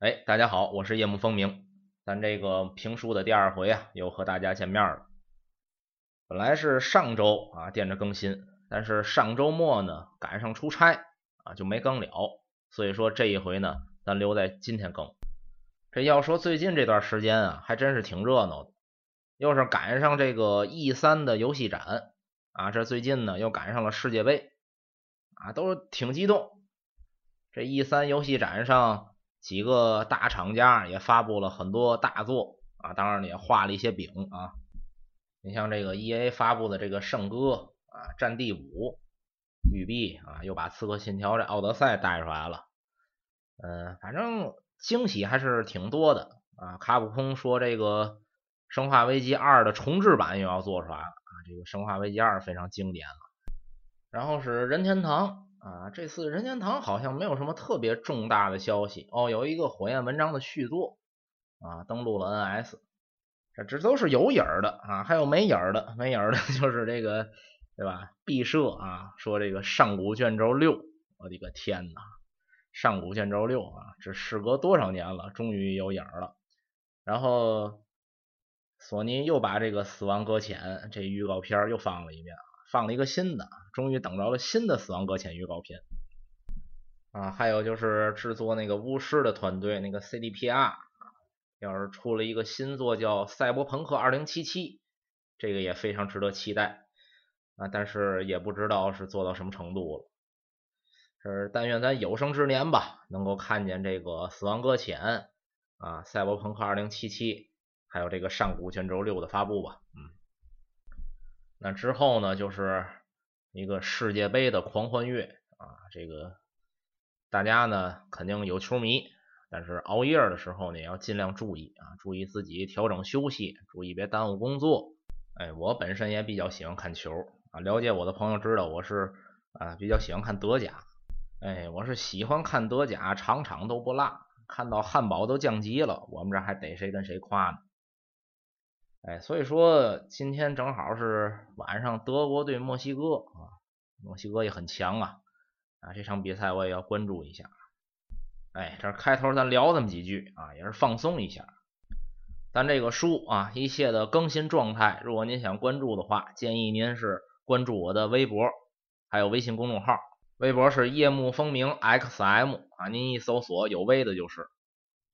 哎，大家好，我是夜幕风鸣。咱这个评书的第二回啊，又和大家见面了。本来是上周啊垫着更新，但是上周末呢赶上出差啊，就没更了。所以说这一回呢，咱留在今天更。这要说最近这段时间啊，还真是挺热闹的，又是赶上这个 E 三的游戏展啊，这最近呢又赶上了世界杯啊，都挺激动。这 E 三游戏展上。几个大厂家也发布了很多大作啊，当然也画了一些饼啊。你像这个 E A 发布的这个《圣歌》啊，《战地五》，育碧啊又把《刺客信条》这《奥德赛》带出来了。嗯，反正惊喜还是挺多的啊。卡普空说这个《生化危机二》的重置版又要做出来了啊，这个《生化危机二》非常经典了。然后是任天堂。啊，这次任天堂好像没有什么特别重大的消息哦，有一个火焰文章的续作啊，登陆了 NS，这这都是有影儿的啊，还有没影儿的，没影儿的 就是这个对吧？毕设啊，说这个上古卷轴六，我的个天呐，上古卷轴六啊，这事隔多少年了，终于有影儿了。然后索尼又把这个死亡搁浅这预告片又放了一遍。放了一个新的，终于等着了新的《死亡搁浅》预告片啊！还有就是制作那个巫师的团队，那个 CDPR，要是出了一个新作叫《赛博朋克2077》，这个也非常值得期待啊！但是也不知道是做到什么程度了。是但愿咱有生之年吧，能够看见这个《死亡搁浅》啊，《赛博朋克2077》，还有这个《上古卷轴六》的发布吧，嗯。那之后呢，就是一个世界杯的狂欢月啊！这个大家呢肯定有球迷，但是熬夜的时候呢要尽量注意啊，注意自己调整休息，注意别耽误工作。哎，我本身也比较喜欢看球啊，了解我的朋友知道我是啊比较喜欢看德甲。哎，我是喜欢看德甲，场场都不落，看到汉堡都降级了，我们这还逮谁跟谁夸呢。哎，所以说今天正好是晚上，德国对墨西哥啊，墨西哥也很强啊啊，这场比赛我也要关注一下。哎，这开头咱聊这么几句啊，也是放松一下。咱这个书啊，一切的更新状态，如果您想关注的话，建议您是关注我的微博，还有微信公众号。微博是夜幕风鸣 xm 啊，您一搜索有微的就是。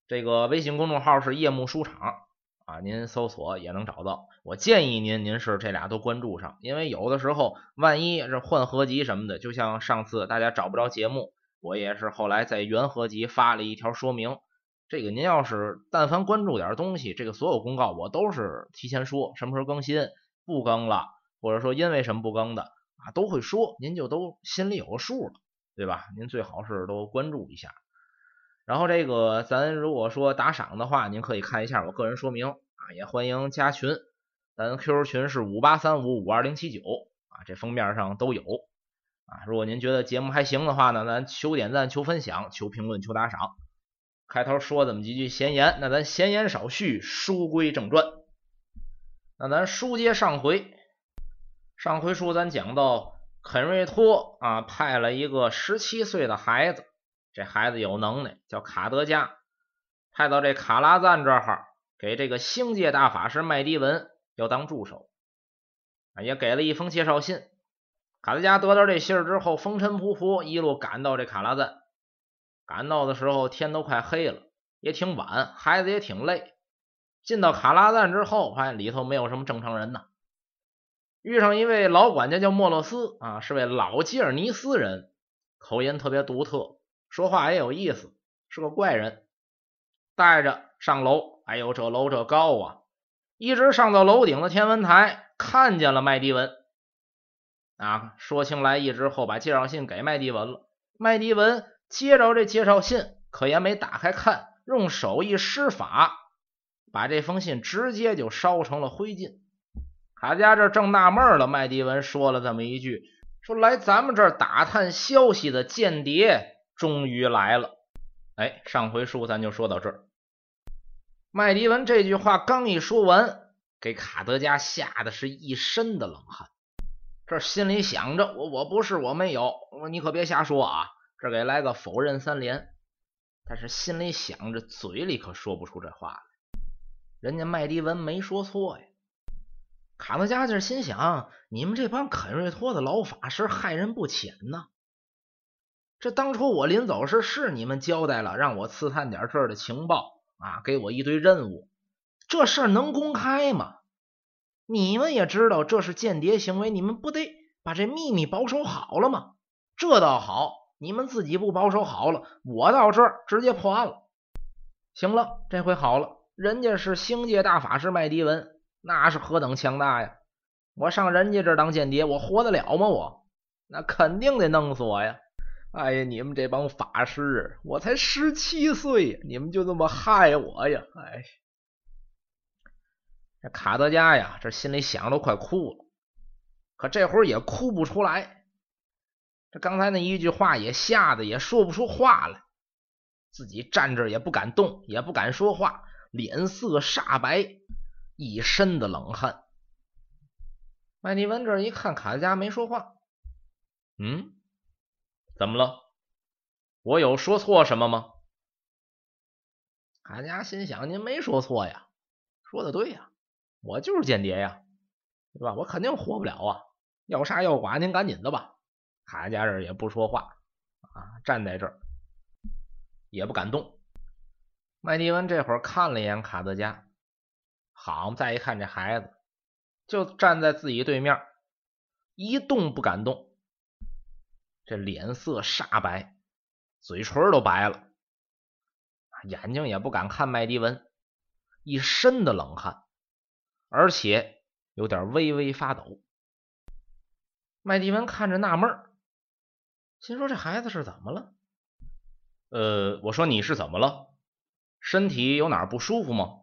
这个微信公众号是夜幕书场。啊，您搜索也能找到。我建议您，您是这俩都关注上，因为有的时候万一这换合集什么的，就像上次大家找不着节目，我也是后来在原合集发了一条说明。这个您要是但凡关注点东西，这个所有公告我都是提前说什么时候更新，不更了，或者说因为什么不更的啊，都会说，您就都心里有个数了，对吧？您最好是都关注一下。然后这个咱如果说打赏的话，您可以看一下我个人说明啊，也欢迎加群，咱 QQ 群是五八三五五二零七九啊，这封面上都有啊。如果您觉得节目还行的话呢，咱求点赞、求分享、求评论、求打赏。开头说这么几句闲言，那咱闲言少叙，书归正传。那咱书接上回，上回书咱讲到肯瑞托啊，派了一个十七岁的孩子。这孩子有能耐，叫卡德加，派到这卡拉赞这儿，给这个星界大法师麦迪文要当助手，啊也给了一封介绍信。卡德加得到这信儿之后，风尘仆仆一路赶到这卡拉赞。赶到的时候天都快黑了，也挺晚，孩子也挺累。进到卡拉赞之后，发现里头没有什么正常人呐。遇上一位老管家叫莫洛斯啊，是位老吉尔尼斯人，口音特别独特。说话也有意思，是个怪人。带着上楼，哎呦，这楼这高啊！一直上到楼顶的天文台，看见了麦迪文。啊，说清来意之后，把介绍信给麦迪文了。麦迪文接着这介绍信，可也没打开看，用手一施法，把这封信直接就烧成了灰烬。卡家这正纳闷了，麦迪文说了这么一句：“说来咱们这儿打探消息的间谍。”终于来了，哎，上回书咱就说到这儿。麦迪文这句话刚一说完，给卡德加吓得是一身的冷汗。这心里想着，我我不是我没有，你可别瞎说啊！这给来个否认三连。但是心里想着，嘴里可说不出这话来。人家麦迪文没说错呀。卡德加劲心想：你们这帮肯瑞托的老法师害人不浅呐！这当初我临走时是你们交代了，让我刺探点这儿的情报啊，给我一堆任务。这事儿能公开吗？你们也知道这是间谍行为，你们不得把这秘密保守好了吗？这倒好，你们自己不保守好了，我到这儿直接破案了。行了，这回好了，人家是星界大法师麦迪文，那是何等强大呀！我上人家这儿当间谍，我活得了吗？我那肯定得弄死我呀！哎呀，你们这帮法师，我才十七岁，你们就这么害我呀！哎，这卡德加呀，这心里想都快哭了，可这会儿也哭不出来。这刚才那一句话也吓得也说不出话来，自己站这也不敢动，也不敢说话，脸色煞白，一身的冷汗。麦迪文这一看卡德加没说话，嗯。怎么了？我有说错什么吗？卡家心想：您没说错呀，说的对呀，我就是间谍呀，对吧？我肯定活不了啊！要杀要剐，您赶紧的吧。卡家这也不说话啊，站在这儿也不敢动。麦迪文这会儿看了一眼卡德加，好，再一看这孩子就站在自己对面，一动不敢动。这脸色煞白，嘴唇都白了，眼睛也不敢看麦迪文，一身的冷汗，而且有点微微发抖。麦迪文看着纳闷心说：“这孩子是怎么了？”呃，我说：“你是怎么了？身体有哪不舒服吗？”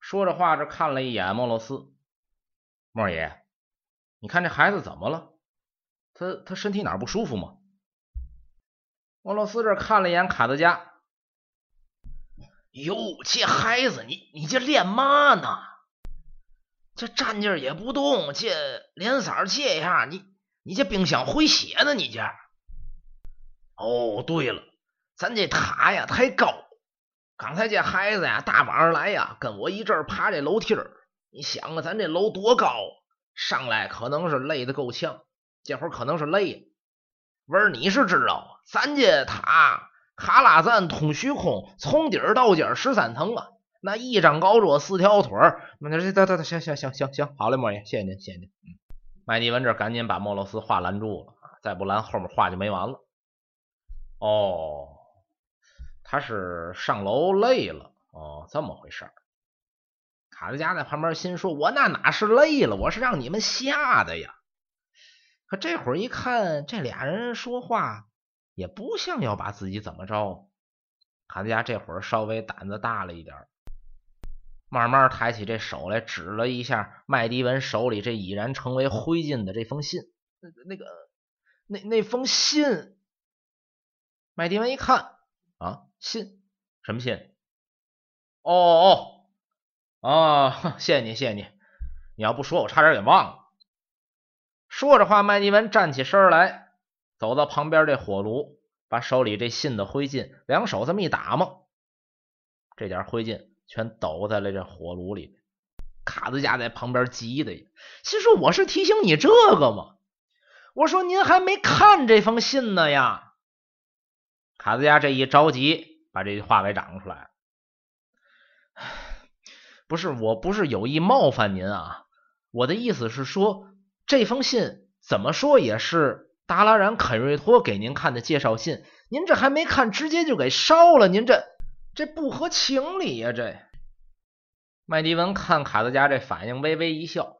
说着话，这看了一眼莫洛斯，莫爷，你看这孩子怎么了？他他身体哪不舒服吗？莫洛斯这看了一眼卡德加，哟，这孩子，你你这练嘛呢？这站劲也不动，这脸色这样，你你这冰箱回血呢？你这？哦，对了，咱这塔呀太高，刚才这孩子呀大晚上来呀，跟我一阵爬这楼梯儿。你想啊，咱这楼多高，上来可能是累得够呛。这会儿可能是累了，文儿你是知道，咱这塔卡拉赞通虚空，从底儿到尖十三层啊，那一张高桌四条腿儿，那这得得得行行行行行，好嘞，莫爷，谢谢您，谢谢您。麦迪文这赶紧把莫洛斯话拦住了再不拦后面话就没完了。哦，他是上楼累了，哦，这么回事儿。卡德加在旁边心说：“我那哪是累了，我是让你们吓的呀。”可这会儿一看，这俩人说话也不像要把自己怎么着。卡德加这会儿稍微胆子大了一点，慢慢抬起这手来，指了一下麦迪文手里这已然成为灰烬的这封信。那那个那那封信，麦迪文一看啊，信什么信？哦哦哦，谢谢你，谢谢你。你要不说，我差点给忘了。说着话，麦迪文站起身来，走到旁边这火炉，把手里这信的灰烬，两手这么一打嘛，这点灰烬全抖在了这火炉里。卡子家在旁边急的，心说：“我是提醒你这个吗？我说您还没看这封信呢呀！”卡子家这一着急，把这句话给长出来。不是，我不是有意冒犯您啊，我的意思是说。这封信怎么说也是达拉然肯瑞托给您看的介绍信，您这还没看，直接就给烧了，您这这不合情理呀！这麦迪文看卡德加这反应，微微一笑，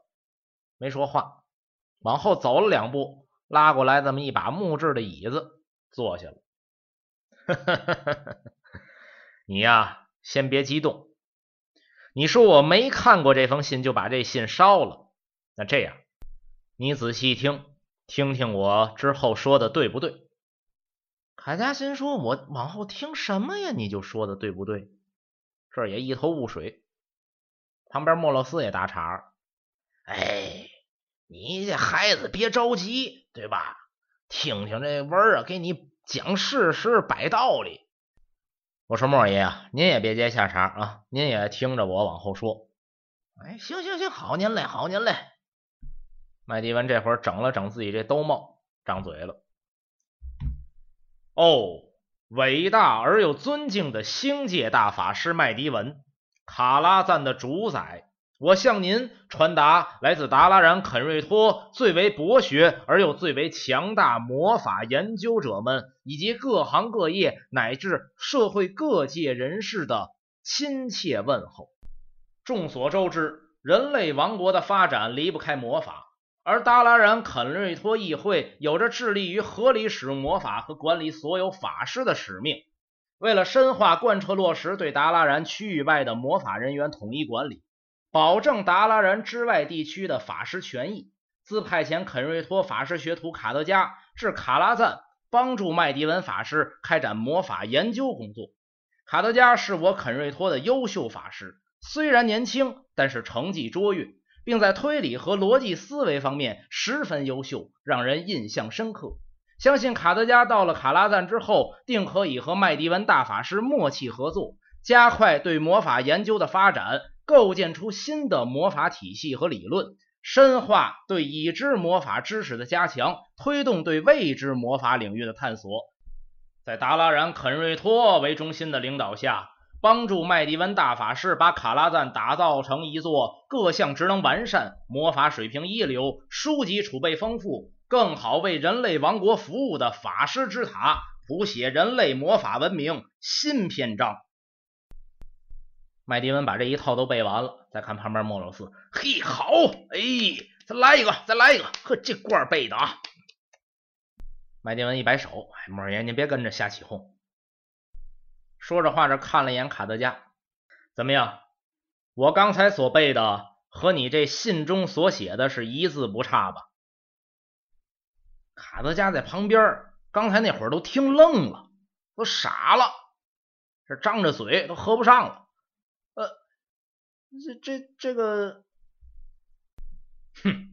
没说话，往后走了两步，拉过来这么一把木质的椅子，坐下了。哈哈哈哈哈你呀，先别激动。你说我没看过这封信，就把这信烧了，那这样。你仔细听，听听我之后说的对不对？卡加心说：“我往后听什么呀？你就说的对不对？”这也一头雾水。旁边莫洛斯也打岔：“哎，你这孩子别着急，对吧？听听这文儿啊，给你讲事实、摆道理。我说莫爷啊，您也别接下茬啊，您也听着我往后说。哎，行行行，好您嘞，好您嘞。麦迪文这会儿整了整自己这兜帽，张嘴了。哦，伟大而又尊敬的星界大法师麦迪文，卡拉赞的主宰。我向您传达来自达拉然肯瑞托最为博学而又最为强大魔法研究者们，以及各行各业乃至社会各界人士的亲切问候。众所周知，人类王国的发展离不开魔法，而达拉然肯瑞托议会有着致力于合理使用魔法和管理所有法师的使命。为了深化贯彻落实对达拉然区域外的魔法人员统一管理。保证达拉然之外地区的法师权益，自派遣肯瑞托法师学徒卡德加至卡拉赞，帮助麦迪文法师开展魔法研究工作。卡德加是我肯瑞托的优秀法师，虽然年轻，但是成绩卓越，并在推理和逻辑思维方面十分优秀，让人印象深刻。相信卡德加到了卡拉赞之后，定可以和麦迪文大法师默契合作，加快对魔法研究的发展。构建出新的魔法体系和理论，深化对已知魔法知识的加强，推动对未知魔法领域的探索。在达拉然肯瑞托为中心的领导下，帮助麦迪文大法师把卡拉赞打造成一座各项职能完善、魔法水平一流、书籍储备丰富、更好为人类王国服务的法师之塔，谱写人类魔法文明新篇章。麦迪文把这一套都背完了，再看旁边莫罗斯，嘿，好，哎，再来一个，再来一个，呵，这罐背的啊！麦迪文一摆手，哎，莫爷，您别跟着瞎起哄。说着话，这看了一眼卡德加，怎么样？我刚才所背的和你这信中所写的是一字不差吧？卡德加在旁边，刚才那会儿都听愣了，都傻了，这张着嘴都合不上了。呃这这这个，哼，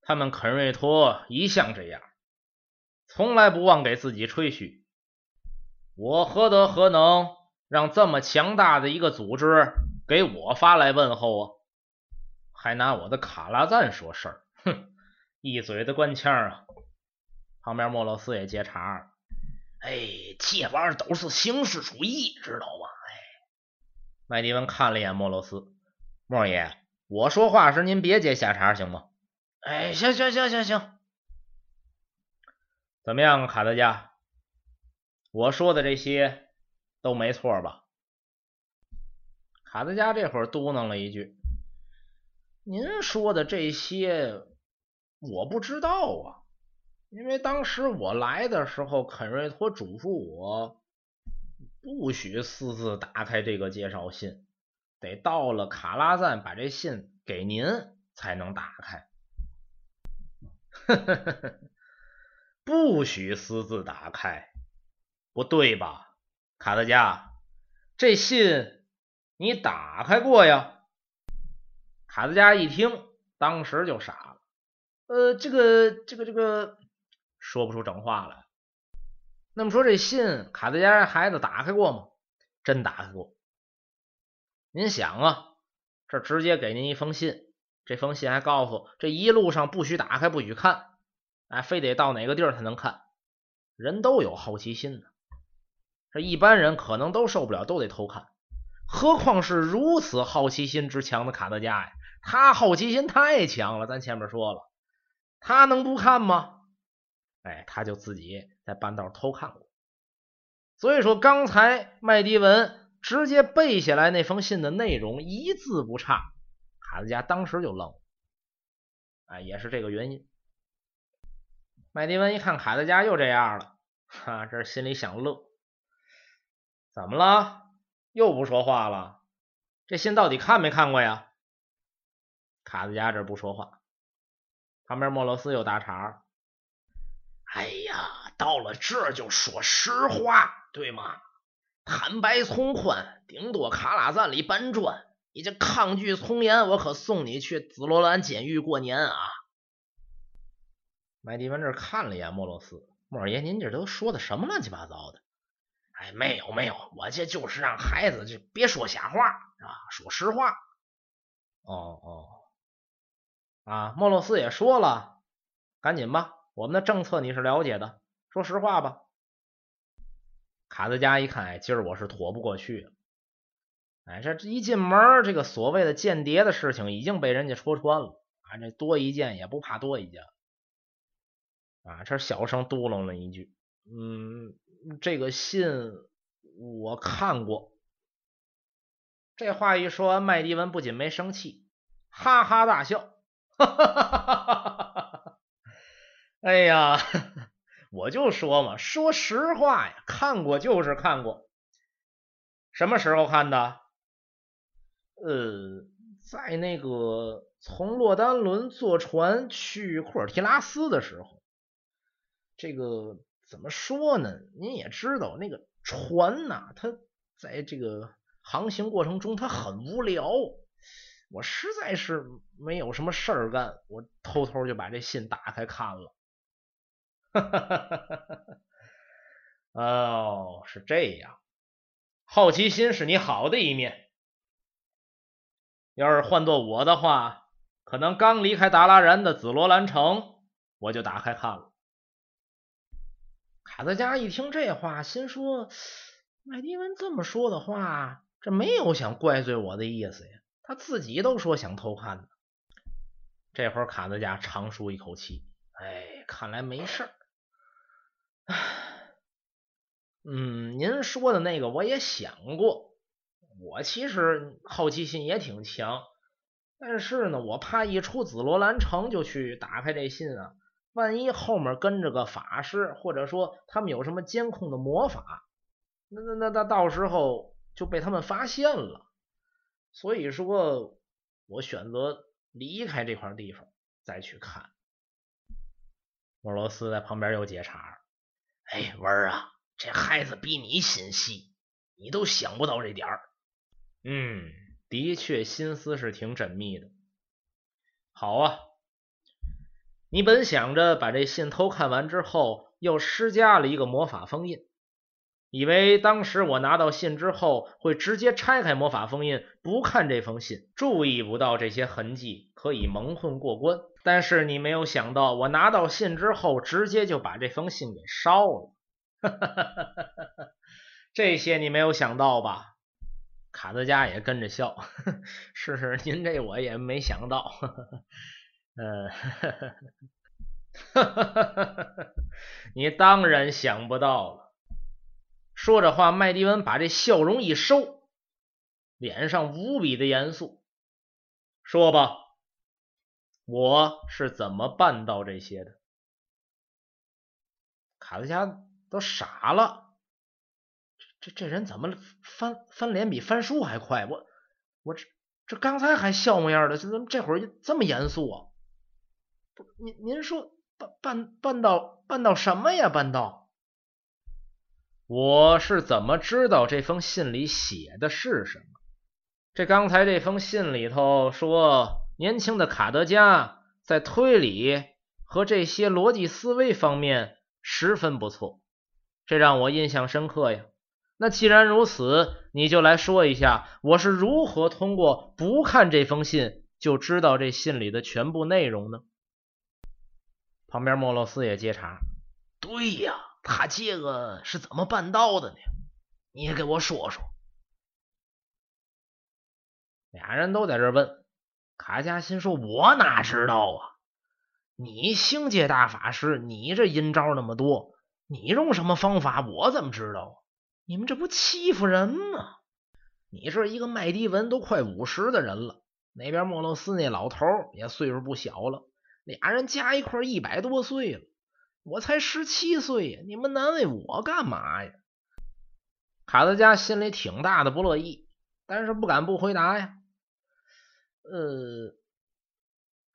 他们肯瑞托一向这样，从来不忘给自己吹嘘。我何德何能让这么强大的一个组织给我发来问候啊？还拿我的卡拉赞说事儿，哼，一嘴的官腔啊！旁边莫洛斯也接茬，哎，这玩意儿都是形式主义，知道吗？麦迪文看了一眼莫洛斯，莫爷，我说话时您别接下茬，行吗？哎，行行行行行，怎么样，卡德加？我说的这些都没错吧？卡德加这会儿嘟囔了一句：“您说的这些我不知道啊，因为当时我来的时候，肯瑞托嘱咐我。”不许私自打开这个介绍信，得到了卡拉赞把这信给您才能打开。不许私自打开，不对吧，卡德加？这信你打开过呀？卡德加一听，当时就傻了。呃，这个，这个，这个，说不出整话来。那么说这信，卡德加孩子打开过吗？真打开过。您想啊，这直接给您一封信，这封信还告诉这一路上不许打开，不许看，哎，非得到哪个地儿才能看。人都有好奇心呢，这一般人可能都受不了，都得偷看，何况是如此好奇心之强的卡德加呀？他好奇心太强了，咱前面说了，他能不看吗？哎，他就自己在半道偷看过，所以说刚才麦迪文直接背下来那封信的内容一字不差，卡德加当时就愣了，哎，也是这个原因。麦迪文一看卡德加又这样了，哈，这心里想乐，怎么了？又不说话了？这信到底看没看过呀？卡德加这不说话，旁边莫罗斯又打岔。哎呀，到了这就说实话，对吗？坦白从宽，顶多卡拉赞里搬砖。你这抗拒从严，我可送你去紫罗兰监狱过年啊！麦迪文这看了一眼莫罗斯，莫二爷，您这都说的什么乱七八糟的？哎，没有没有，我这就是让孩子就别说瞎话啊，说实话。哦哦，啊，莫洛斯也说了，赶紧吧，我们的政策你是了解的，说实话吧。卡德加一看，哎，今儿我是躲不过去了。哎，这一进门，这个所谓的间谍的事情已经被人家戳穿了啊！这多一件也不怕多一件啊！这小声嘟囔了一句：“嗯，这个信我看过。”这话一说完，麦迪文不仅没生气，哈哈大笑：“哈哈哈哈哈哈！哎呀，我就说嘛，说实话呀，看过就是看过。什么时候看的？”呃，在那个从洛丹伦坐船去库尔提拉斯的时候，这个怎么说呢？您也知道，那个船呐，它在这个航行过程中它很无聊，我实在是没有什么事儿干，我偷偷就把这信打开看了。哈哈哈哈哈！哦，是这样，好奇心是你好的一面。要是换做我的话，可能刚离开达拉然的紫罗兰城，我就打开看了。卡德加一听这话，心说：“麦迪文这么说的话，这没有想怪罪我的意思呀。他自己都说想偷看呢。”这会儿卡德加长舒一口气：“哎，看来没事儿。嗯，您说的那个我也想过。”我其实好奇心也挺强，但是呢，我怕一出紫罗兰城就去打开这信啊，万一后面跟着个法师，或者说他们有什么监控的魔法，那那那那到时候就被他们发现了。所以说，我选择离开这块地方再去看。莫罗斯在旁边又接茬：“哎，文儿啊，这孩子比你心细，你都想不到这点儿。”嗯，的确，心思是挺缜密的。好啊，你本想着把这信偷看完之后，又施加了一个魔法封印，以为当时我拿到信之后会直接拆开魔法封印，不看这封信，注意不到这些痕迹，可以蒙混过关。但是你没有想到，我拿到信之后，直接就把这封信给烧了。这些你没有想到吧？卡德加也跟着笑，是是，您这我也没想到，嗯，你当然想不到了。说着话，麦迪文把这笑容一收，脸上无比的严肃，说吧，我是怎么办到这些的？卡德加都傻了。这这这人怎么翻翻脸比翻书还快？我我这这刚才还笑模样的，这怎么这会儿这么严肃啊？不，您您说办办办到办到什么呀？办到？我是怎么知道这封信里写的是什么？这刚才这封信里头说，年轻的卡德加在推理和这些逻辑思维方面十分不错，这让我印象深刻呀。那既然如此，你就来说一下，我是如何通过不看这封信就知道这信里的全部内容呢？旁边莫洛斯也接茬：“对呀，他这个是怎么办到的呢？你也给我说说。”俩人都在这问，卡加心说：“我哪知道啊？你星界大法师，你这阴招那么多，你用什么方法？我怎么知道？”你们这不欺负人吗？你这一个麦迪文都快五十的人了，那边莫洛斯那老头也岁数不小了，俩人加一块一百多岁了，我才十七岁呀！你们难为我干嘛呀？卡德加心里挺大的不乐意，但是不敢不回答呀。呃，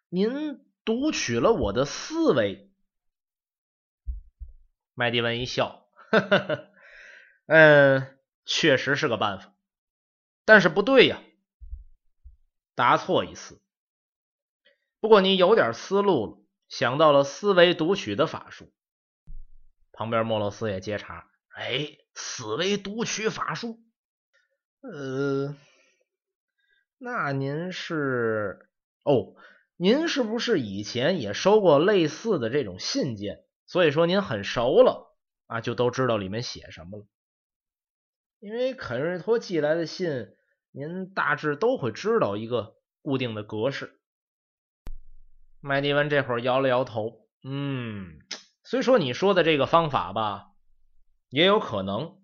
您读取了我的思维。麦迪文一笑，呵呵呵。嗯，确实是个办法，但是不对呀，答错一次。不过你有点思路了，想到了思维读取的法术。旁边莫洛斯也接茬：“哎，思维读取法术。呃，那您是哦，您是不是以前也收过类似的这种信件？所以说您很熟了啊，就都知道里面写什么了。因为肯瑞托寄来的信，您大致都会知道一个固定的格式。麦迪文这会儿摇了摇头，嗯，虽说你说的这个方法吧，也有可能，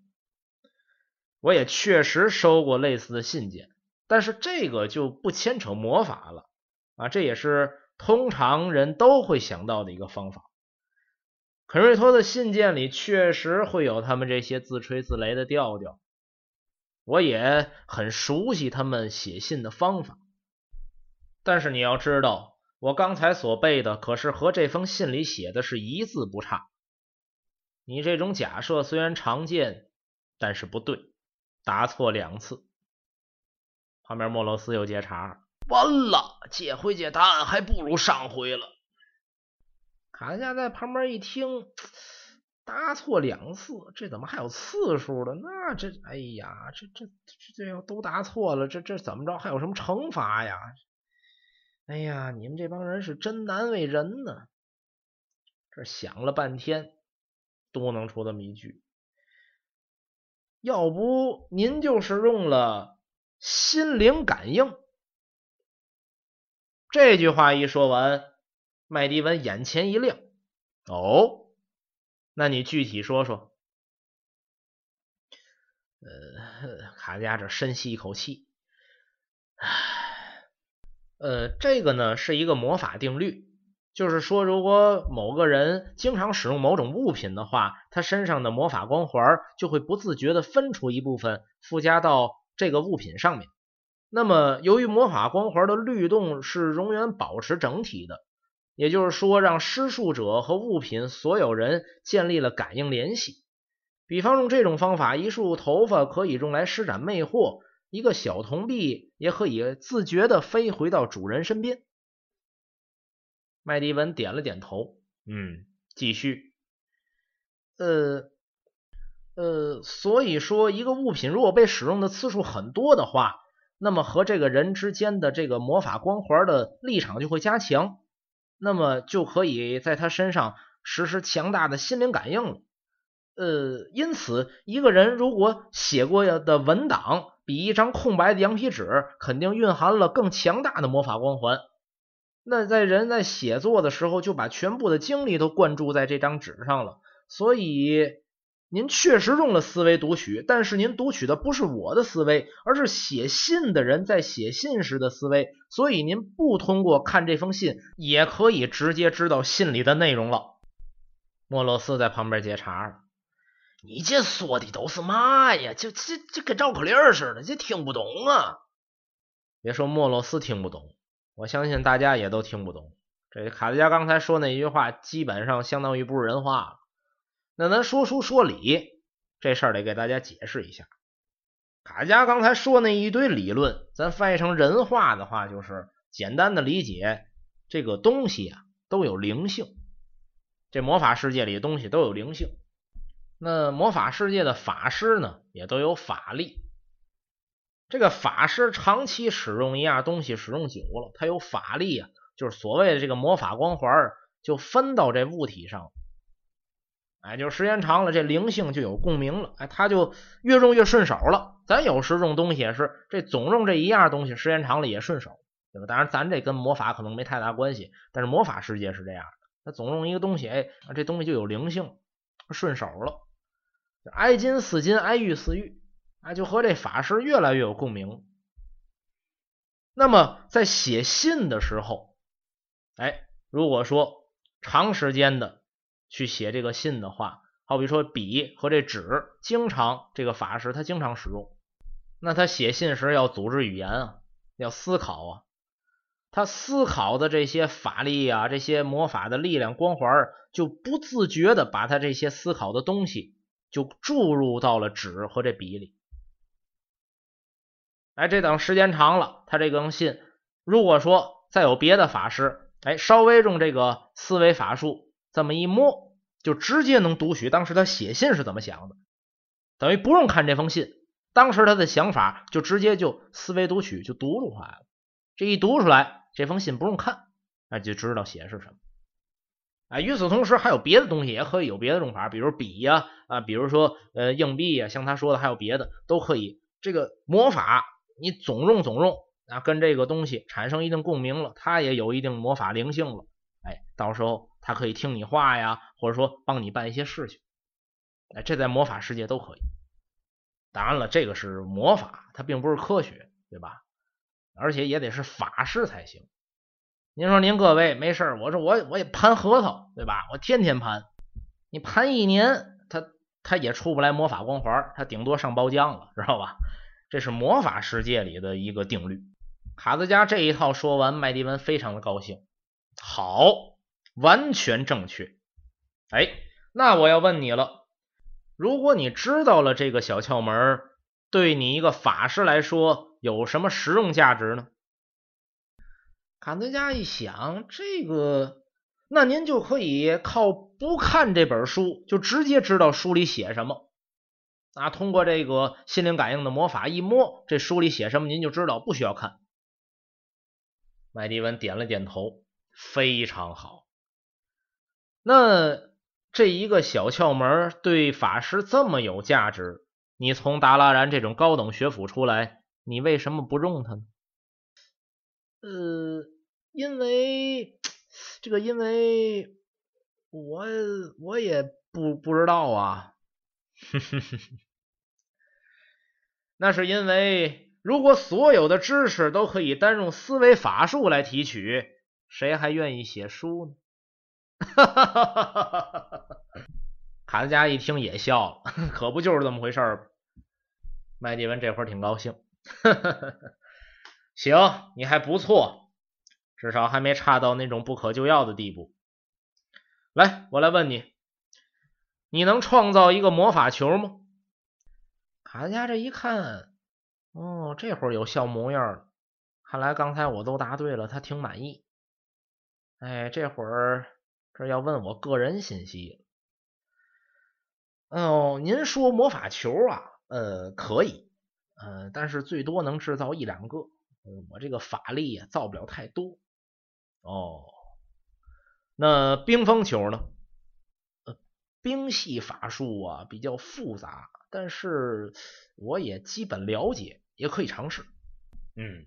我也确实收过类似的信件，但是这个就不牵扯魔法了啊，这也是通常人都会想到的一个方法。肯瑞托的信件里确实会有他们这些自吹自擂的调调，我也很熟悉他们写信的方法。但是你要知道，我刚才所背的可是和这封信里写的是一字不差。你这种假设虽然常见，但是不对，答错两次。旁边莫罗斯又接茬：“完了，这回这答案还不如上回了。”卡加在旁边一听，答错两次，这怎么还有次数的？那这，哎呀，这这这要都答错了，这这怎么着？还有什么惩罚呀？哎呀，你们这帮人是真难为人呢！这想了半天，嘟囔出这么一句：“要不您就是用了心灵感应？”这句话一说完。麦迪文眼前一亮，哦，那你具体说说。呃，卡加这深吸一口气，唉，呃，这个呢是一个魔法定律，就是说，如果某个人经常使用某种物品的话，他身上的魔法光环就会不自觉的分出一部分附加到这个物品上面。那么，由于魔法光环的律动是永远保持整体的。也就是说，让施术者和物品所有人建立了感应联系。比方用这种方法，一束头发可以用来施展魅惑，一个小铜币也可以自觉的飞回到主人身边。麦迪文点了点头，嗯，继续。呃呃，所以说，一个物品如果被使用的次数很多的话，那么和这个人之间的这个魔法光环的立场就会加强。那么就可以在他身上实施强大的心灵感应了。呃，因此，一个人如果写过的文档比一张空白的羊皮纸肯定蕴含了更强大的魔法光环，那在人在写作的时候就把全部的精力都灌注在这张纸上了，所以。您确实用了思维读取，但是您读取的不是我的思维，而是写信的人在写信时的思维，所以您不通过看这封信，也可以直接知道信里的内容了。莫洛斯在旁边接茬了：“你这说的都是嘛呀？就这这跟绕口令似的，这听不懂啊！别说莫洛斯听不懂，我相信大家也都听不懂。这卡德加刚才说那句话，基本上相当于不是人话了。”那咱说书说理这事儿得给大家解释一下。卡加刚才说那一堆理论，咱翻译成人话的话，就是简单的理解这个东西啊都有灵性。这魔法世界里的东西都有灵性。那魔法世界的法师呢，也都有法力。这个法师长期使用一样东西，使用久了，他有法力啊，就是所谓的这个魔法光环就分到这物体上。哎，就时间长了，这灵性就有共鸣了，哎，他就越用越顺手了。咱有时用东西也是，这总用这一样东西，时间长了也顺手，对吧？当然，咱这跟魔法可能没太大关系，但是魔法世界是这样的，他总用一个东西，哎，这东西就有灵性，顺手了。挨金似金，挨玉似玉，啊，就和这法师越来越有共鸣。那么在写信的时候，哎，如果说长时间的。去写这个信的话，好比说笔和这纸，经常这个法师他经常使用。那他写信时要组织语言啊，要思考啊，他思考的这些法力啊，这些魔法的力量光环，就不自觉的把他这些思考的东西就注入到了纸和这笔里。哎，这等时间长了，他这封信，如果说再有别的法师，哎，稍微用这个思维法术这么一摸。就直接能读取当时他写信是怎么想的，等于不用看这封信，当时他的想法就直接就思维读取就读出来了。这一读出来，这封信不用看，那就知道写是什么。啊，与此同时还有别的东西也可以有别的用法，比如笔呀，啊，比如说呃硬币呀，像他说的还有别的都可以。这个魔法你总用总用啊，跟这个东西产生一定共鸣了，它也有一定魔法灵性了。哎，到时候它可以听你话呀，或者说帮你办一些事情。哎，这在魔法世界都可以。当然了，这个是魔法，它并不是科学，对吧？而且也得是法师才行。您说您各位没事我说我我也盘核桃，对吧？我天天盘，你盘一年，他他也出不来魔法光环，他顶多上包浆了，知道吧？这是魔法世界里的一个定律。卡兹加这一套说完，麦迪文非常的高兴。好，完全正确。哎，那我要问你了，如果你知道了这个小窍门，对你一个法师来说有什么实用价值呢？卡德加一想，这个，那您就可以靠不看这本书，就直接知道书里写什么啊。通过这个心灵感应的魔法一摸，这书里写什么您就知道，不需要看。麦迪文点了点头，非常好。那这一个小窍门对法师这么有价值，你从达拉然这种高等学府出来，你为什么不用它呢？呃。因为这个，因为我我也不不知道啊。那是因为，如果所有的知识都可以单用思维法术来提取，谁还愿意写书呢？哈卡德加一听也笑了，可不就是这么回事儿吗？麦迪文这会儿挺高兴，行，你还不错。至少还没差到那种不可救药的地步。来，我来问你，你能创造一个魔法球吗？卡家这一看，哦，这会儿有笑模样了。看来刚才我都答对了，他挺满意。哎，这会儿这要问我个人信息了。哦，您说魔法球啊？呃，可以，呃，但是最多能制造一两个。我这个法力也造不了太多。哦，那冰封球呢？呃，冰系法术啊比较复杂，但是我也基本了解，也可以尝试。嗯，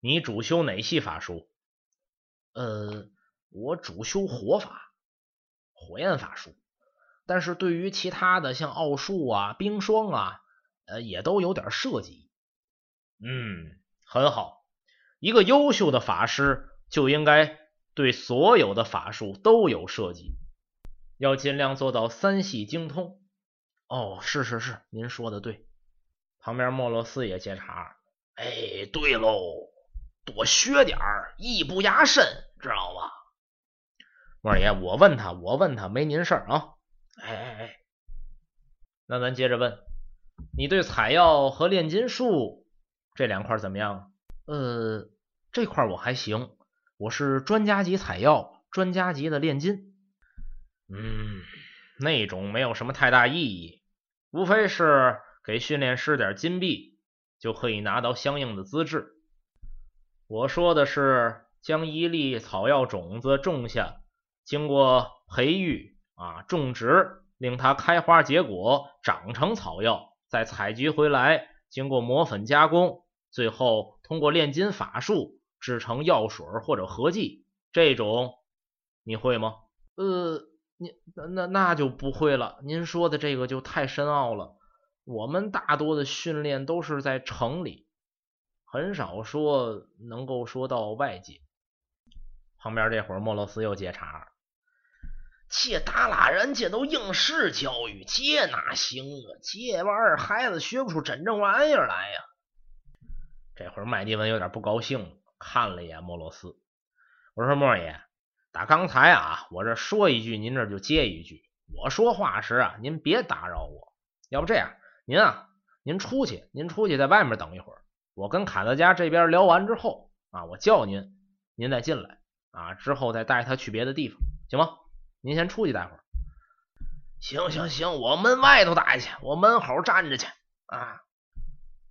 你主修哪系法术？呃，我主修火法，火焰法术。但是对于其他的像奥术啊、冰霜啊，呃，也都有点涉及。嗯，很好，一个优秀的法师。就应该对所有的法术都有涉及，要尽量做到三系精通。哦，是是是，您说的对。旁边莫洛斯也接茬：“哎，对喽，多学点儿，艺不压身，知道吗？”莫二爷，我问他，我问他，没您事儿啊。哎哎哎，那咱接着问，你对采药和炼金术这两块怎么样？呃，这块我还行。我是专家级采药，专家级的炼金。嗯，那种没有什么太大意义，无非是给训练师点金币，就可以拿到相应的资质。我说的是将一粒草药种子种下，经过培育啊种植，令它开花结果，长成草药，再采集回来，经过磨粉加工，最后通过炼金法术。制成药水或者合剂，这种你会吗？呃，您那那就不会了。您说的这个就太深奥了。我们大多的训练都是在城里，很少说能够说到外界。旁边这会儿莫洛斯又接茬：“切达拉人家都应试教育，这哪行啊？这玩意儿孩子学不出真正玩意儿来呀。”这会儿麦迪文有点不高兴了。看了一眼莫罗斯，我说莫爷，打刚才啊，我这说一句，您这就接一句。我说话时啊，您别打扰我。要不这样，您啊，您出去，您出去在外面等一会儿。我跟卡德加这边聊完之后啊，我叫您，您再进来啊，之后再带他去别的地方，行吗？您先出去待会儿。行行行，我门外头待去，我门口站着去啊！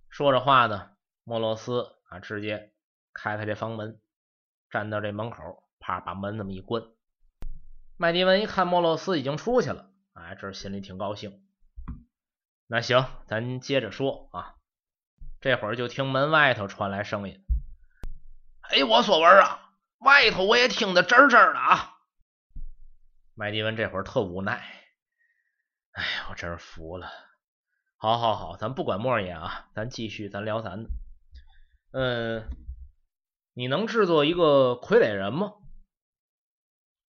说着话呢，莫洛斯啊，直接开开这房门，站到这门口，啪把门那么一关。麦迪文一看莫洛斯已经出去了，哎，这心里挺高兴。那行，咱接着说啊。这会儿就听门外头传来声音：“哎，我所文啊，外头我也听得真真的啊。”麦迪文这会儿特无奈，哎呀，我真是服了。好，好，好，咱不管莫爷啊，咱继续，咱聊咱的。嗯，你能制作一个傀儡人吗？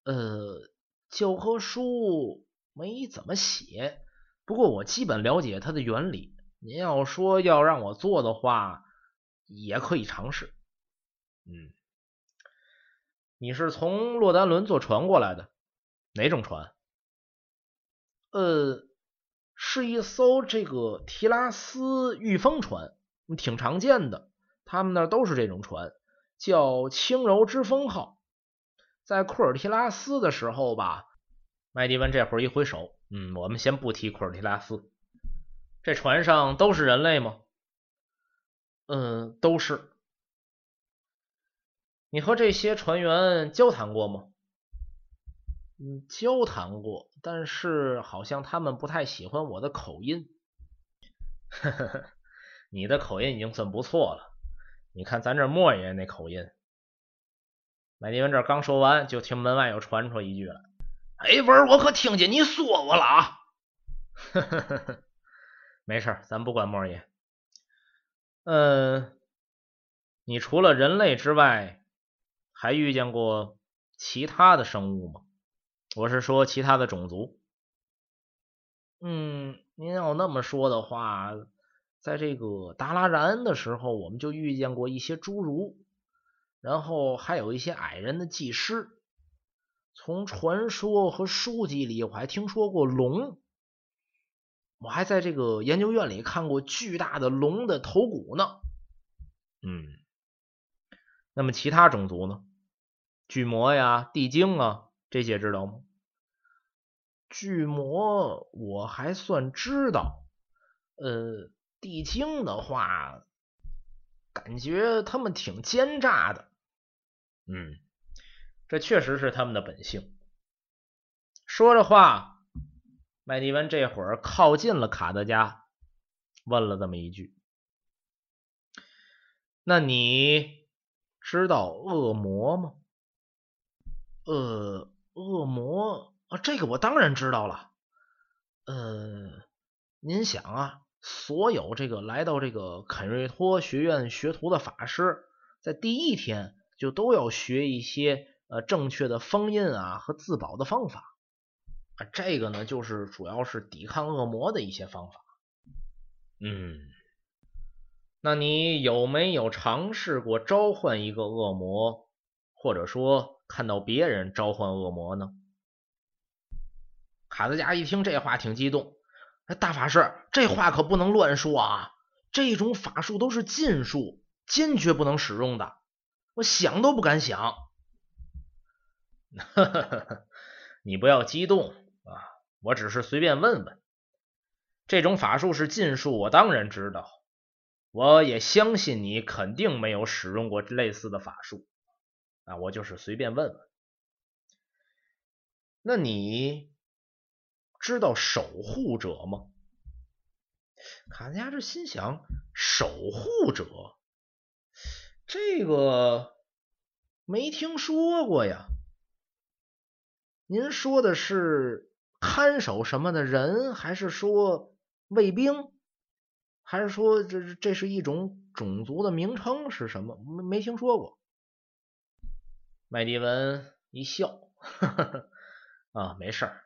呃，教科书没怎么写，不过我基本了解它的原理。您要说要让我做的话，也可以尝试。嗯，你是从洛丹伦坐船过来的？哪种船？呃，是一艘这个提拉斯御风船，挺常见的。他们那都是这种船，叫轻柔之风号。在库尔提拉斯的时候吧，麦迪文这会儿一挥手，嗯，我们先不提库尔提拉斯。这船上都是人类吗？嗯，都是。你和这些船员交谈过吗？嗯，交谈过，但是好像他们不太喜欢我的口音。呵呵呵，你的口音已经算不错了。你看咱这莫爷那口音。麦迪文这刚说完，就听门外又传出一句来：“哎，文，我可听见你说我了啊！”呵呵呵呵，没事，咱不管莫爷。嗯，你除了人类之外，还遇见过其他的生物吗？我是说其他的种族。嗯，您要那么说的话，在这个达拉然的时候，我们就遇见过一些侏儒，然后还有一些矮人的祭师。从传说和书籍里，我还听说过龙。我还在这个研究院里看过巨大的龙的头骨呢。嗯，那么其他种族呢？巨魔呀，地精啊。这些知道吗？巨魔我还算知道，呃，地精的话，感觉他们挺奸诈的。嗯，这确实是他们的本性。说着话，麦迪文这会儿靠近了卡德加，问了这么一句：“那你知道恶魔吗？”呃。恶魔啊，这个我当然知道了。呃，您想啊，所有这个来到这个肯瑞托学院学徒的法师，在第一天就都要学一些呃正确的封印啊和自保的方法啊。这个呢，就是主要是抵抗恶魔的一些方法。嗯，那你有没有尝试过召唤一个恶魔，或者说？看到别人召唤恶魔呢？卡德加一听这话挺激动，大法师，这话可不能乱说啊！这种法术都是禁术，坚决不能使用的，我想都不敢想。你不要激动啊，我只是随便问问。这种法术是禁术，我当然知道，我也相信你肯定没有使用过类似的法术。啊，我就是随便问问。那你知道守护者吗？卡尼亚这心想，守护者这个没听说过呀。您说的是看守什么的人，还是说卫兵，还是说这这是一种种族的名称？是什么？没没听说过。麦迪文一笑，呵呵啊，没事儿，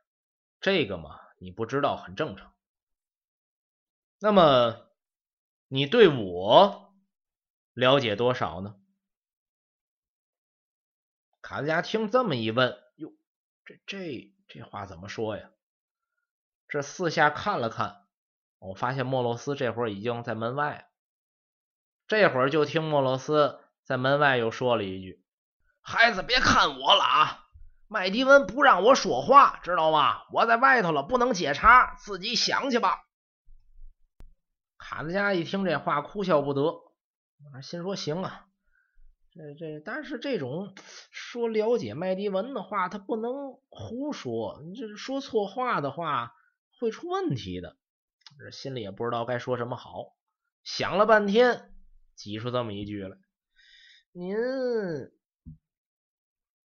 这个嘛，你不知道很正常。那么，你对我了解多少呢？卡德加听这么一问，哟，这这这话怎么说呀？这四下看了看，我发现莫洛斯这会儿已经在门外。这会儿就听莫洛斯在门外又说了一句。孩子，别看我了啊！麦迪文不让我说话，知道吗？我在外头了，不能接茬，自己想去吧。卡子家一听这话，哭笑不得，心说：行啊，这这，但是这种说了解麦迪文的话，他不能胡说，你这说错话的话会出问题的。这心里也不知道该说什么好，想了半天，挤出这么一句来：“您，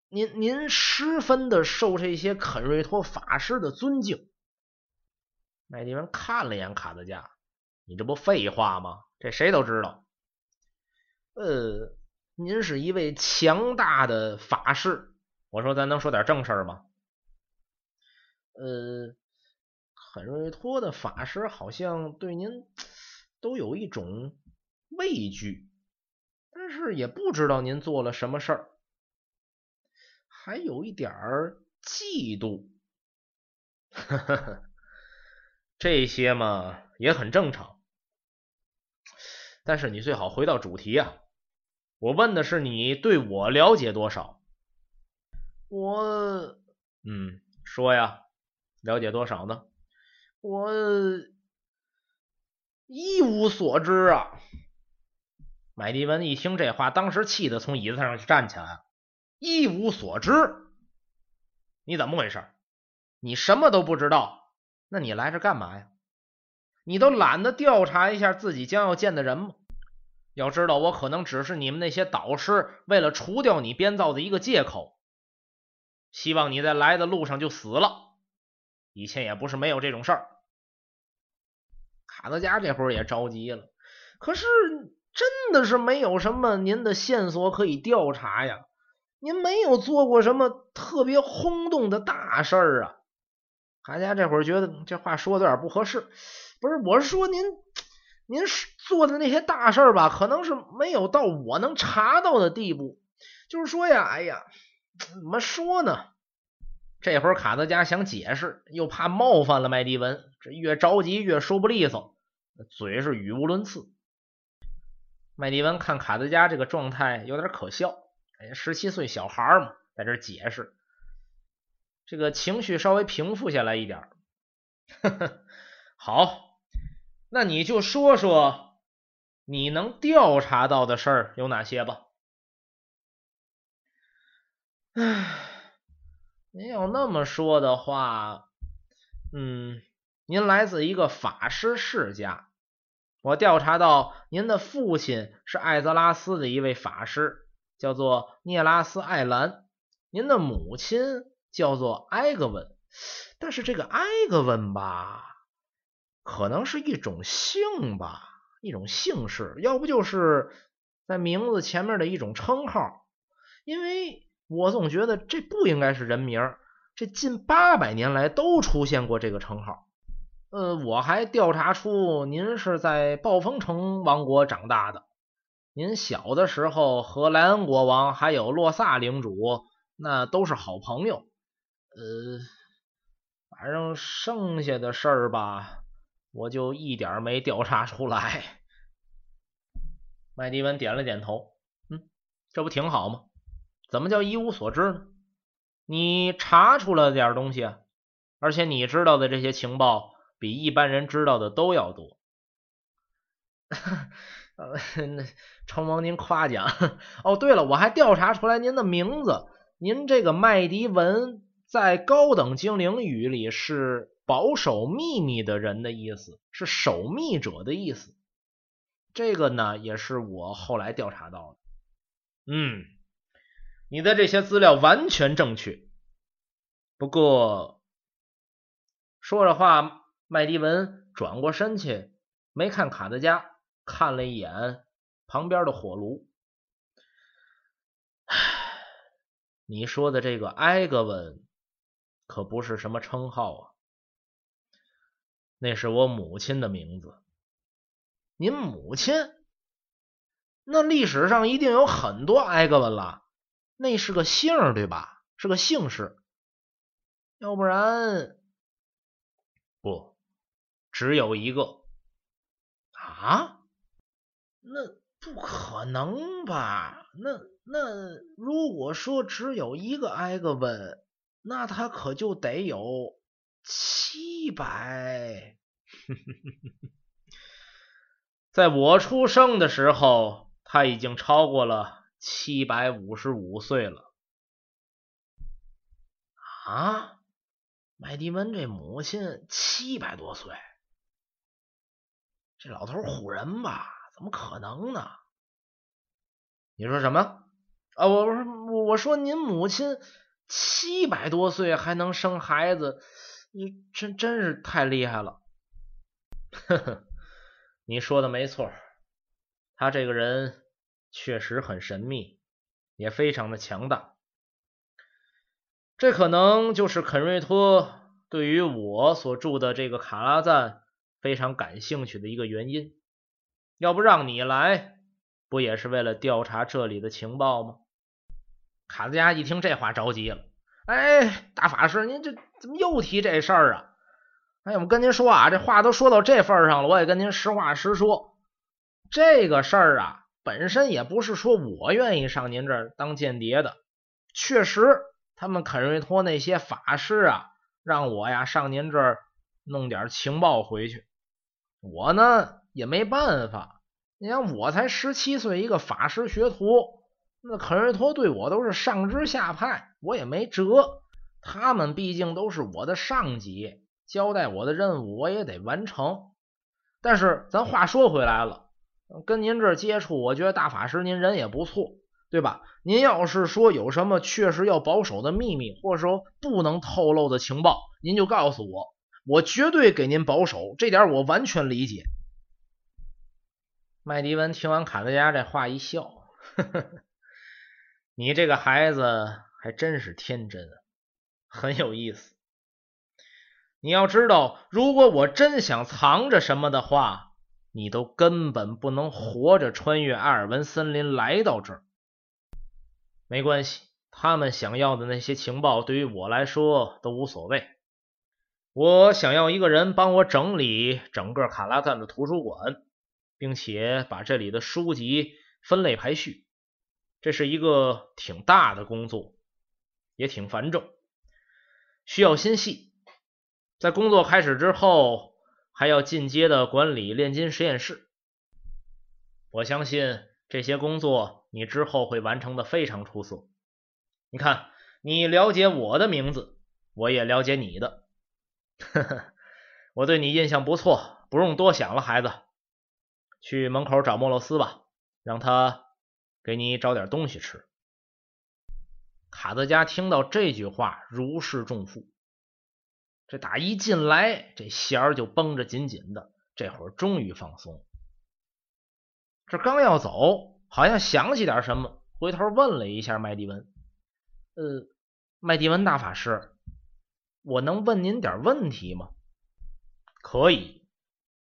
您，您十分的受这些肯瑞托法师的尊敬。”麦迪文看了眼卡德加，你这不废话吗？这谁都知道。呃，您是一位强大的法师。我说，咱能说点正事吗？呃。肯瑞托的法师好像对您都有一种畏惧，但是也不知道您做了什么事儿，还有一点儿嫉妒。这些嘛也很正常，但是你最好回到主题啊！我问的是你对我了解多少？我嗯，说呀，了解多少呢？我一无所知啊！麦迪文一听这话，当时气得从椅子上就站起来了。一无所知？你怎么回事？你什么都不知道？那你来这干嘛呀？你都懒得调查一下自己将要见的人吗？要知道，我可能只是你们那些导师为了除掉你编造的一个借口，希望你在来的路上就死了。以前也不是没有这种事儿。卡德加这会儿也着急了，可是真的是没有什么您的线索可以调查呀！您没有做过什么特别轰动的大事儿啊！卡德加这会儿觉得这话说的有点不合适，不是，我是说您，您做的那些大事儿吧，可能是没有到我能查到的地步。就是说呀，哎呀，怎么说呢？这会儿卡德加想解释，又怕冒犯了麦迪文，这越着急越说不利索，嘴是语无伦次。麦迪文看卡德加这个状态有点可笑，哎，十七岁小孩嘛，在这解释，这个情绪稍微平复下来一点。呵呵，好，那你就说说你能调查到的事儿有哪些吧。唉。您要那么说的话，嗯，您来自一个法师世家。我调查到，您的父亲是艾泽拉斯的一位法师，叫做涅拉斯·艾兰。您的母亲叫做埃格文，但是这个埃格文吧，可能是一种姓吧，一种姓氏，要不就是在名字前面的一种称号，因为。我总觉得这不应该是人名，这近八百年来都出现过这个称号。呃，我还调查出您是在暴风城王国长大的，您小的时候和莱恩国王还有洛萨领主那都是好朋友。呃，反正剩下的事儿吧，我就一点没调查出来。麦迪文点了点头，嗯，这不挺好吗？怎么叫一无所知呢？你查出了点东西，而且你知道的这些情报比一般人知道的都要多。呃 承蒙您夸奖。哦，对了，我还调查出来您的名字，您这个麦迪文在高等精灵语里是保守秘密的人的意思，是守密者的意思。这个呢，也是我后来调查到的。嗯。你的这些资料完全正确，不过说着话，麦迪文转过身去，没看卡德加，看了一眼旁边的火炉。唉，你说的这个埃格文可不是什么称号啊，那是我母亲的名字。您母亲？那历史上一定有很多埃格文了。那是个姓对吧？是个姓氏，要不然不只有一个啊？那不可能吧？那那如果说只有一个埃格温，那他可就得有七百。在我出生的时候，他已经超过了七百五十五岁了。啊，麦迪文这母亲七百多岁，这老头唬人吧？怎么可能呢？你说什么？啊，我我我说您母亲七百多岁还能生孩子，你真真是太厉害了。呵呵，你说的没错，他这个人确实很神秘，也非常的强大。这可能就是肯瑞托对于我所住的这个卡拉赞非常感兴趣的一个原因。要不让你来，不也是为了调查这里的情报吗？卡兹加一听这话着急了，哎，大法师，您这怎么又提这事儿啊？哎，我跟您说啊，这话都说到这份上了，我也跟您实话实说，这个事儿啊，本身也不是说我愿意上您这儿当间谍的，确实，他们肯瑞托那些法师啊，让我呀上您这儿弄点情报回去，我呢也没办法，你看我才十七岁，一个法师学徒。那肯瑞托对我都是上知下派，我也没辙。他们毕竟都是我的上级，交代我的任务我也得完成。但是咱话说回来了，跟您这接触，我觉得大法师您人也不错，对吧？您要是说有什么确实要保守的秘密，或者说不能透露的情报，您就告诉我，我绝对给您保守。这点我完全理解。麦迪文听完卡德加这话一笑，呵呵。你这个孩子还真是天真，很有意思。你要知道，如果我真想藏着什么的话，你都根本不能活着穿越艾尔文森林来到这儿。没关系，他们想要的那些情报对于我来说都无所谓。我想要一个人帮我整理整个卡拉赞的图书馆，并且把这里的书籍分类排序。这是一个挺大的工作，也挺繁重，需要心细。在工作开始之后，还要进阶的管理炼金实验室。我相信这些工作你之后会完成的非常出色。你看，你了解我的名字，我也了解你的，呵呵，我对你印象不错，不用多想了，孩子，去门口找莫洛斯吧，让他。给你找点东西吃。卡德加听到这句话，如释重负。这打一进来，这弦儿就绷着紧紧的，这会儿终于放松。这刚要走，好像想起点什么，回头问了一下麦迪文：“呃，麦迪文大法师，我能问您点问题吗？”“可以，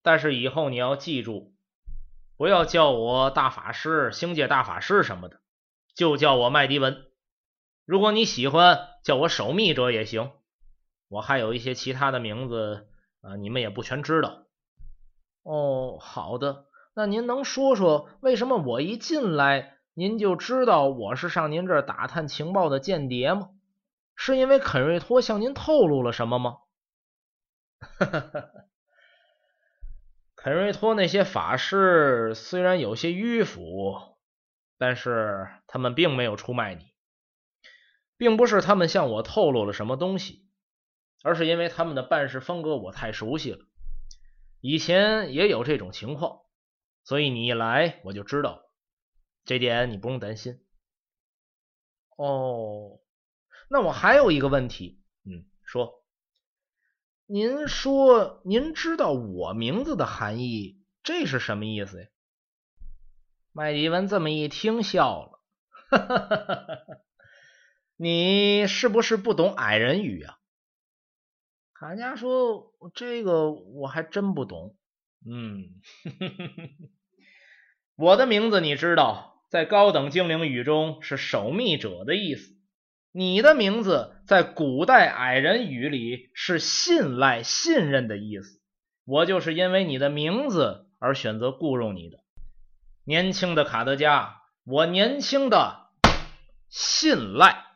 但是以后你要记住。”不要叫我大法师、星界大法师什么的，就叫我麦迪文。如果你喜欢叫我守密者也行，我还有一些其他的名字啊，你们也不全知道。哦，好的，那您能说说为什么我一进来您就知道我是上您这儿打探情报的间谍吗？是因为肯瑞托向您透露了什么吗？哈哈哈哈。肯瑞托那些法师虽然有些迂腐，但是他们并没有出卖你，并不是他们向我透露了什么东西，而是因为他们的办事风格我太熟悉了，以前也有这种情况，所以你一来我就知道了，这点你不用担心。哦，那我还有一个问题，嗯，说。您说，您知道我名字的含义，这是什么意思呀？麦迪文这么一听，笑了，哈哈哈哈哈！你是不是不懂矮人语啊？卡加说：“这个我还真不懂。”嗯，我的名字你知道，在高等精灵语中是守密者的意思。你的名字在古代矮人语里是信赖、信任的意思。我就是因为你的名字而选择雇佣你的，年轻的卡德加。我年轻的信赖。